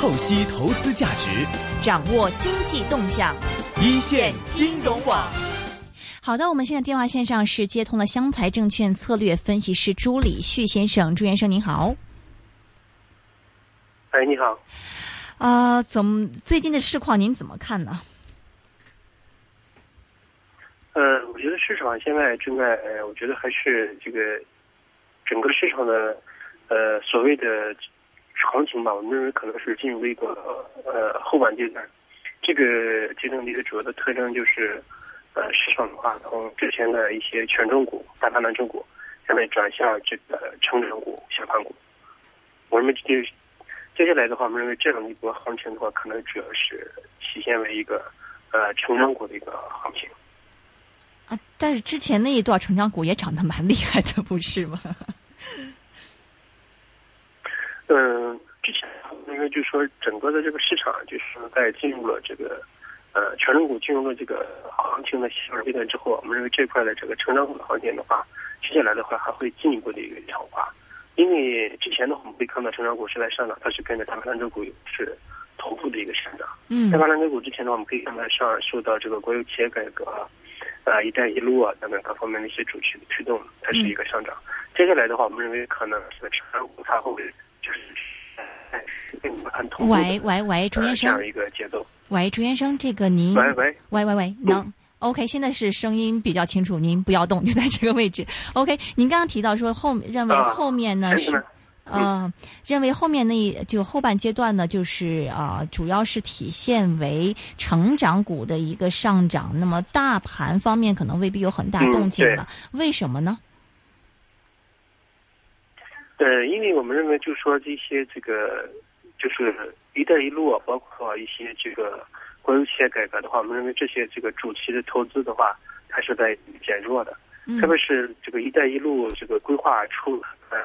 透析投资价值，掌握经济动向，一线金融网。好的，我们现在电话线上是接通了湘财证券策略分析师朱礼旭先生，朱先生您好。哎，你好。啊，怎么最近的市况您怎么看呢？呃，我觉得市场现在正在，呃，我觉得还是这个整个市场的呃所谓的行情吧，我们认为可能是进入了一个呃后半阶段。这个阶段的一个主要的特征就是，呃，市场的话从之前的一些权重股、大盘蓝筹股，现在转向这个成长股、小盘股。我们接接下来的话，我们认为这样的一波行情的话，可能主要是体现为一个呃成长股的一个行情。啊，但是之前那一段成长股也涨得蛮厉害的，不是吗？嗯，因为就是说整个的这个市场就是在进入了这个呃权重股进入了这个行情的小阶段之后，我们认为这块的这个成长股的行情的话，接下来的话还会进一步的一个强化。因为之前呢，我们会看到成长股是在上涨，它是跟着大盘蓝筹股是同步的一个上涨。嗯，大盘蓝筹股之前呢，我们可以看到上受到这个国有企业改革。啊，一带一路啊等等各方面的一些主题的推动，它是一个上涨。接下来的话，我们认为可能这个成长股它会就是喂喂喂，朱先生，这样一个节奏。喂，朱先生，这个您喂喂喂喂喂，能 OK？现在是声音比较清楚，您不要动，就在这个位置。OK，您刚刚提到说后认为后面呢是。呃，认为后面那就后半阶段呢，就是啊，主要是体现为成长股的一个上涨。那么大盘方面可能未必有很大动静了，为什么呢？呃，因为我们认为，就是说这些这个就是“一带一路”啊，包括一些这个国有企业改革的话，我们认为这些这个主题的投资的话，还是在减弱的。特别是这个“一带一路”这个规划出呃。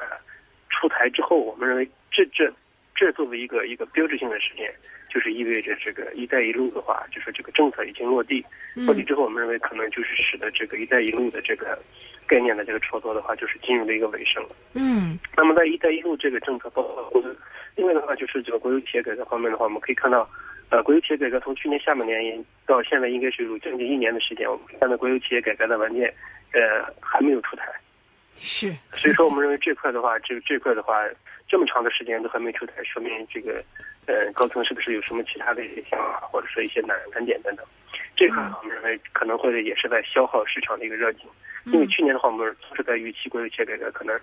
出台之后，我们认为这这这作为一个一个标志性的事件，就是意味着这个“一带一路”的话，就是这个政策已经落地。落地之后，我们认为可能就是使得这个“一带一路”的这个概念的这个炒作的话，就是进入了一个尾声了。嗯。那么在“一带一路”这个政策包括另外的话，就是这个国有企业改革方面的话，我们可以看到，呃，国有企业改革从去年下半年到现在应该是有将近一年的时间，我们看到国有企业改革的文件，呃，还没有出台。是，所以说我们认为这块的话，这这块的话，这么长的时间都还没出台，说明这个，呃，高层是不是有什么其他的一些想法，或者说一些难难点等等？这块我们认为可能会也是在消耗市场的一个热情，因为去年的话，我们总是在预期国有企业改革可能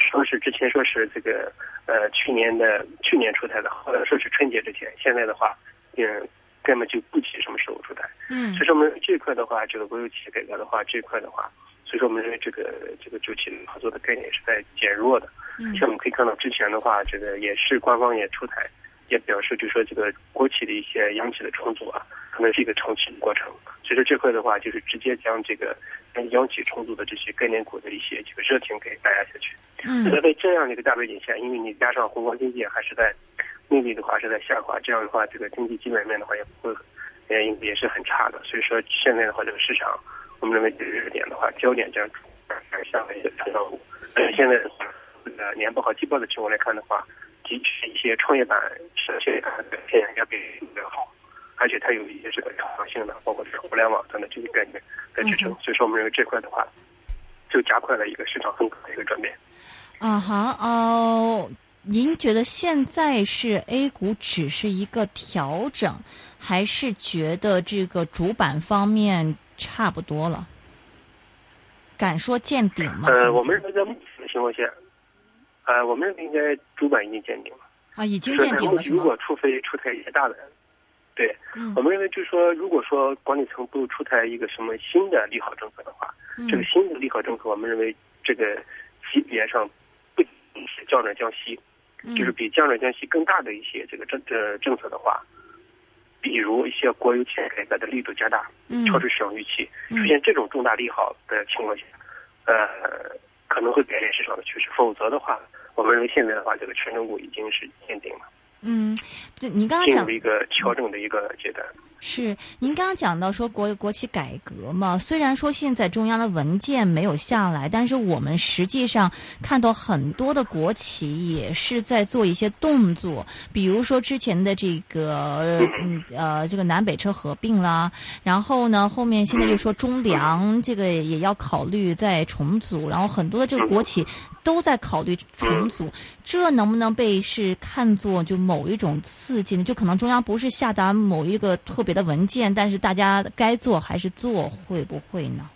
说是之前说是这个，呃，去年的去年出台的，后来说是春节之前，现在的话，嗯，根本就不提什么时候出台。嗯，所以说我们这块的话，这个国有企业改革的话，这块的话。所以说，我们认为这个这个周期合作的概念是在减弱的。像我们可以看到，之前的话，这个也是官方也出台，也表示，就说这个国企的一些央企的重组啊，可能是一个长期的过程。所以说，这块的话，就是直接将这个央企重组的这些概念股的一些这个热情给打压下去。嗯。那在这样的一个大背景下，因为你加上宏观经济还是在内地的话是在下滑，这样的话，这个经济基本面的话也不会，也也是很差的。所以说，现在的话，这个市场。我们认为这个热点的话，焦点将转向一些成长股。现在的话，呃，年报和季报的情况来看的话，的确一些创业板是现在表现要比比较好，而且它有一些这个成长性的，包括是互联网等的这些概念在支撑。所以说，我们认为这块的话，就加快了一个市场风格的一个转变。啊好哦，您觉得现在是 A 股只是一个调整，还是觉得这个主板方面？差不多了，敢说见顶吗？呃，我们认为在目前的情况下，呃，我们认为应该主板已经鉴定了。啊，已经鉴定了？如果除非出台一些大的，对，我们认为就是说，如果说管理层不出台一个什么新的利好政策的话，这个新的利好政策，我们认为这个级别上不仅是降准降息，就是比降准降息更大的一些这个政这政策的话。比如一些国有企业改革的力度加大，超出市场预期，出现这种重大利好的情况下，呃，可能会改变市场的趋势。否则的话，我们认为现在的话，这个权重股已经是见顶了。嗯，您刚刚讲进入一个调整的一个阶段。是，您刚刚讲到说国国企改革嘛，虽然说现在中央的文件没有下来，但是我们实际上看到很多的国企也是在做一些动作，比如说之前的这个嗯呃这个南北车合并啦，然后呢后面现在又说中粮这个也要考虑再重组，然后很多的这个国企都在考虑重组，这能不能被是看作就某一种刺激呢？就可能中央不是下达某一个特别。的文件，但是大家该做还是做，会不会呢？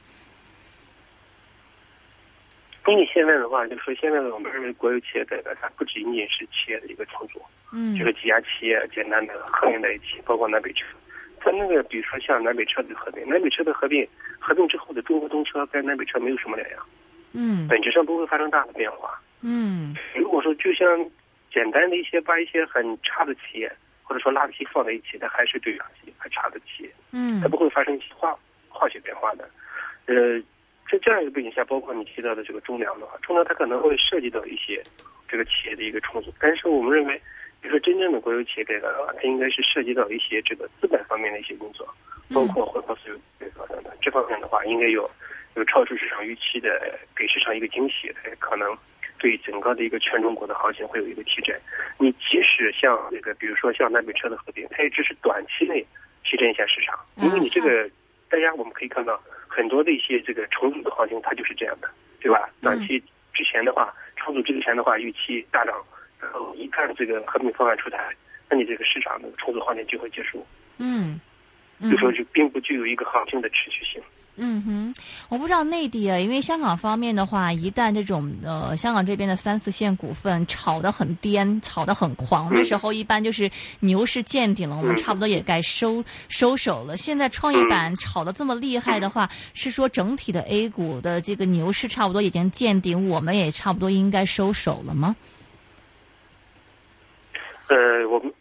因为现在的话，就说现在的我们认为国有企业改革，它不仅仅是企业的一个重组，嗯，就是几家企业简单的合并在一起，包括南北车。它那个，比如说像南北车的合并，南北车的合并，合并之后的中国东车跟南北车没有什么两样，嗯，本质上不会发生大的变化，嗯。如果说就像简单的一些把一些很差的企业。或者说垃圾放在一起，它还是对垃圾很差的企业，嗯，它不会发生化化学变化的。呃，在这样一个背景下，包括你提到的这个中粮的话，中粮它可能会涉及到一些这个企业的一个重组，但是我们认为，比如说真正的国有企业改革的话，它应该是涉及到一些这个资本方面的一些工作，包括回报所有改革等等。这方面的话，应该有有超出市场预期的，给市场一个惊喜，可能。对整个的一个全中国的行情会有一个提振。你即使像那个，比如说像南北车的合并，它也只是短期内提振一下市场。因为你这个，大家我们可以看到很多的一些这个重组的行情，它就是这样的，对吧？短期之前的话，重组之前的话，预期大涨，然后一看这个合并方案出台，那你这个市场的重组行情就会结束。嗯，就说就并不具有一个行情的持续性。嗯哼，我不知道内地啊，因为香港方面的话，一旦这种呃香港这边的三四线股份炒得很颠、炒得很狂的时候，一般就是牛市见顶了，我们差不多也该收收手了。现在创业板炒得这么厉害的话，是说整体的 A 股的这个牛市差不多已经见顶，我们也差不多应该收手了吗？呃，我们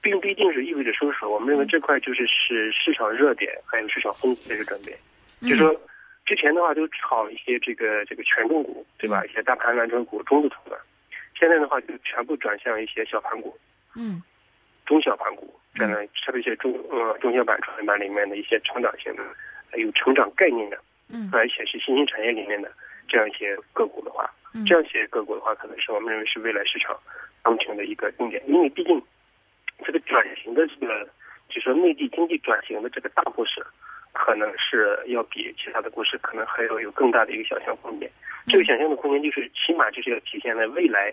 并不一定是意味着收手，我们认为这块就是是市场热点还有市场风格的一个转变。就说之前的话都炒一些这个这个权重股，对吧？一些大盘蓝筹股、中字头的，现在的话就全部转向一些小盘股，嗯，中小盘股，这样特别一些中呃中小板、创业板里面的一些成长型的、有成长概念的，嗯，而且是新兴产业里面的这样一些个股的话，这样一些个股的话，可能是我们认为是未来市场行情的一个重点，因为毕竟这个转型的这个，就说内地经济转型的这个大故事。可能是要比其他的故事可能还要有更大的一个想象空间。这个想象的空间就是，起码就是要体现在未来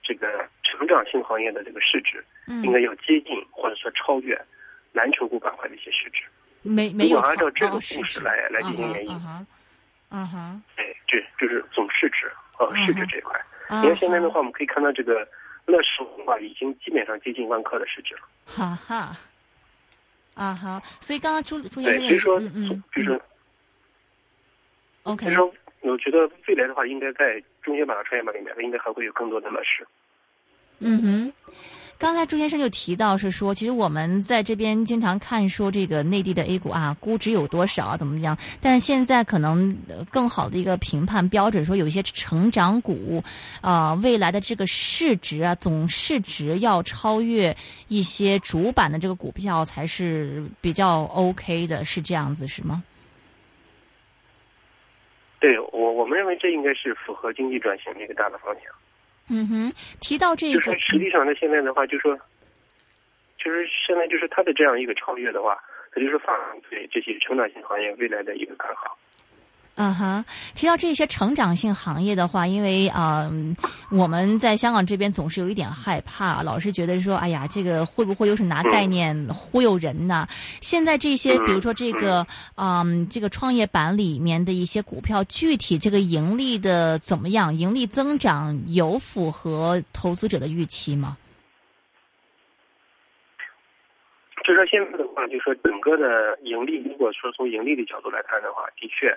这个成长性行业的这个市值，应该要接近或者说超越蓝筹股板块的一些市值。没没有按照这个故事来来进行演绎。嗯哼。哎，这就是总市值和市值这一块。因为现在的话，我们可以看到这个乐视的话，已经基本上接近万科的市值了。哈哈。啊哈，所以刚刚朱朱先生也说，嗯嗯，就是，OK。所以说，我觉得未来的话，应该在中小板和创业板里面，应该还会有更多的乐视。嗯哼。刚才朱先生就提到是说，其实我们在这边经常看说这个内地的 A 股啊，估值有多少啊，怎么样？但现在可能更好的一个评判标准，说有一些成长股，啊，未来的这个市值啊，总市值要超越一些主板的这个股票才是比较 OK 的，是这样子是吗？对我，我们认为这应该是符合经济转型的一个大的方向。嗯哼，提到这个，就是实际上呢，现在的话，就说，就是现在就是它的这样一个超越的话，它就是反对这些成长型行业未来的一个看好。嗯哼，提到这些成长性行业的话，因为啊，我们在香港这边总是有一点害怕，老是觉得说，哎呀，这个会不会又是拿概念忽悠人呢？现在这些，比如说这个，嗯，这个创业板里面的一些股票，具体这个盈利的怎么样？盈利增长有符合投资者的预期吗？就说现在的话，就说整个的盈利，如果说从盈利的角度来看的话，的确。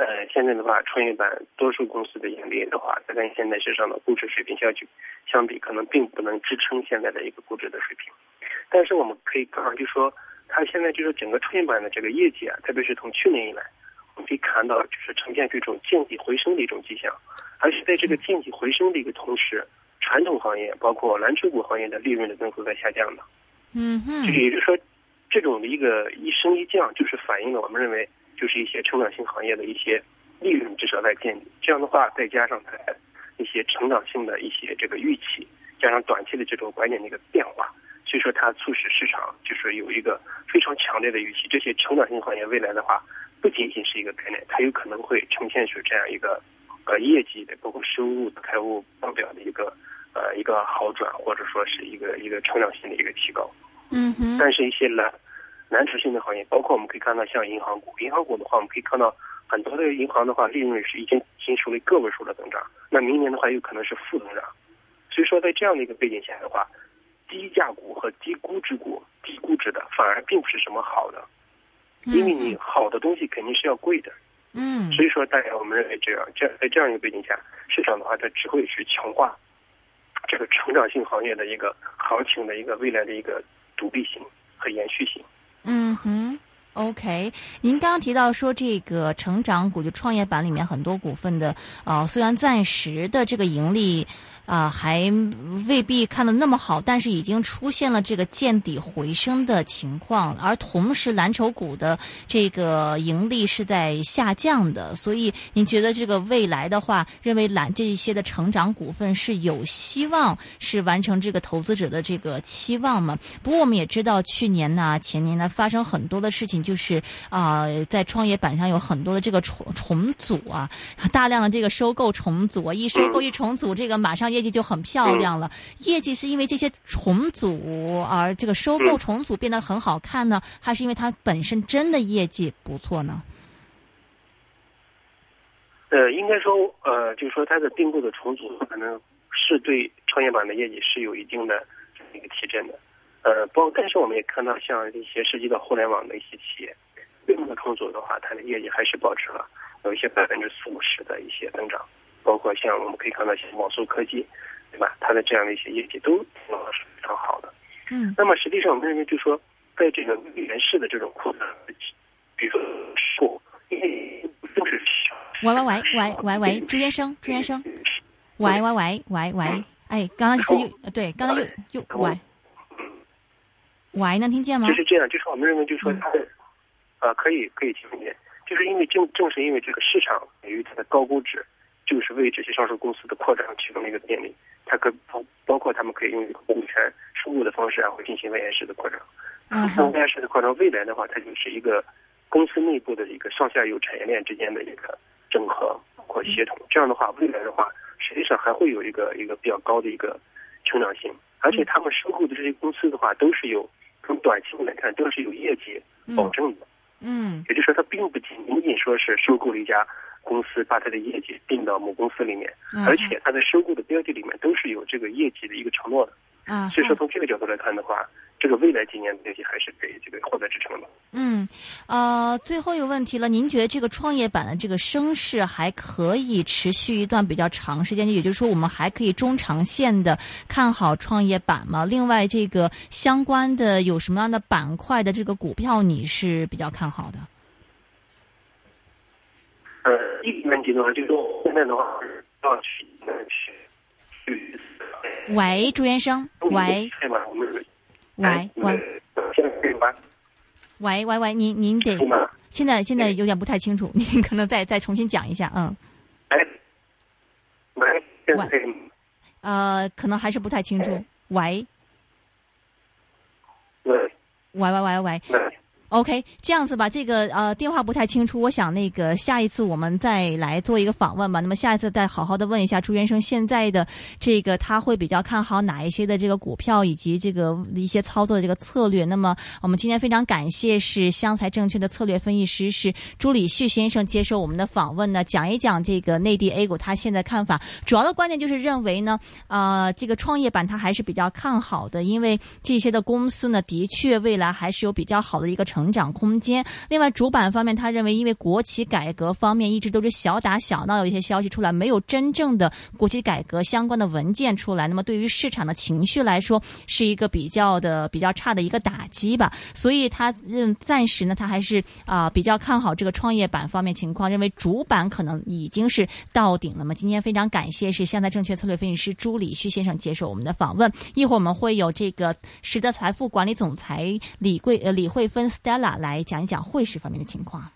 呃，现在的话，创业板多数公司的盈利的话，它跟现在市场的估值水平相去相比，可能并不能支撑现在的一个估值的水平。但是我们可以看到就说，它现在就是整个创业板的这个业绩啊，特别是从去年以来，我们可以看到就是呈现这种见底回升的一种迹象。而且在这个见底回升的一个同时，传统行业包括蓝筹股行业的利润的增速在下降的。嗯哼，就也就是说，这种的一个一升一降，就是反映了我们认为就是一些成长性行业的一些利润至少在见底。这样的话，再加上它一些成长性的一些这个预期，加上短期的这种观念的一个变化，所以说它促使市场就是有一个非常强烈的预期。这些成长性行业未来的话，不仅仅是一个概念，它有可能会呈现出这样一个呃业绩的，包括收入、财务报表的一个呃一个好转，或者说是一个一个成长性的一个提高。嗯哼，但是一些蓝蓝筹性的行业，包括我们可以看到像银行股，银行股的话，我们可以看到很多的银行的话，利润是已经经出了个位数的增长，那明年的话有可能是负增长。所以说，在这样的一个背景下的话，低价股和低估值股、低估值的反而并不是什么好的，因为你好的东西肯定是要贵的。嗯，所以说，大家我们认为这样，这在这样一个背景下，市场的话它只会去强化这个成长性行业的一个行情的一个未来的一个。独立性和延续性。嗯哼。，OK。您刚刚提到说，这个成长股就创业板里面很多股份的啊，虽然暂时的这个盈利。啊，还未必看得那么好，但是已经出现了这个见底回升的情况，而同时蓝筹股的这个盈利是在下降的，所以您觉得这个未来的话，认为蓝这一些的成长股份是有希望是完成这个投资者的这个期望吗？不过我们也知道，去年呢、前年呢发生很多的事情，就是啊，在创业板上有很多的这个重重组啊，大量的这个收购重组啊，一收购一重组，这个马上业绩就很漂亮了。业绩是因为这些重组而这个收购重组变得很好看呢，还是因为它本身真的业绩不错呢？呃，应该说，呃，就是说它的并购的重组可能是对创业板的业绩是有一定的一个提振的。呃，包但是我们也看到，像一些涉及到互联网的一些企业并购重组的话，它的业绩还是保持了有一些百分之四五十的一些增长。包括像我们可以看到，像网速科技，对吧？它的这样的一些业绩都是非常好的。嗯。那么实际上，我们认为，就说在这个原市的这种扩张，比如说说，因为都是喂喂喂喂喂喂，朱先生，朱先生，喂喂喂喂喂，哎，刚刚是又对，刚刚又又喂，喂，能听见吗？就是这样，就是我们认为，就是说它的啊，可以可以听见，就是因为正正是因为这个市场由于它的高估值。就是为这些上市公司的扩张提供了一个便利，它可包包括他们可以用一个股权收购的方式，然后进行外延式的扩张。嗯，外延式的扩张，未来的话，它就是一个公司内部的一个上下游产业链之间的一个整合或协同。这样的话，未来的话，实际上还会有一个一个比较高的一个成长性。而且他们收购的这些公司的话，都是有从短期来看都是有业绩保证的。嗯，也就是说，它并不仅仅说是收购了一家。公司把它的业绩并到母公司里面，而且它的收购的标的里面都是有这个业绩的一个承诺的。嗯，所以说从这个角度来看的话，这个未来几年的业绩还是可以这个获得支撑的。嗯，呃，最后一个问题了，您觉得这个创业板的这个升势还可以持续一段比较长时间？也就是说，我们还可以中长线的看好创业板吗？另外，这个相关的有什么样的板块的这个股票你是比较看好的？呃，一个问题的话，就是说现在的话要去去去。喂，朱先生，喂。喂喂。现在可以吗？喂喂喂，您您得。现在现在有点不太清楚，您可能再再重新讲一下，嗯。哎。喂。喂。呃，可能还是不太清楚。喂。喂。喂喂喂喂。OK，这样子吧，这个呃电话不太清楚，我想那个下一次我们再来做一个访问吧。那么下一次再好好的问一下朱元生，现在的这个他会比较看好哪一些的这个股票，以及这个一些操作的这个策略。那么我们今天非常感谢是湘财证券的策略分析师是朱礼旭先生接受我们的访问呢，讲一讲这个内地 A 股他现在看法。主要的观点就是认为呢，呃，这个创业板它还是比较看好的，因为这些的公司呢，的确未来还是有比较好的一个成。成长空间。另外，主板方面，他认为因为国企改革方面一直都是小打小闹，有一些消息出来，没有真正的国企改革相关的文件出来，那么对于市场的情绪来说，是一个比较的比较差的一个打击吧。所以他认暂时呢，他还是啊比较看好这个创业板方面情况，认为主板可能已经是到顶了。那么今天非常感谢是现代证券策略分析师朱礼旭先生接受我们的访问，一会儿我们会有这个实德财富管理总裁李贵呃李慧芬拉拉来讲一讲汇市方面的情况。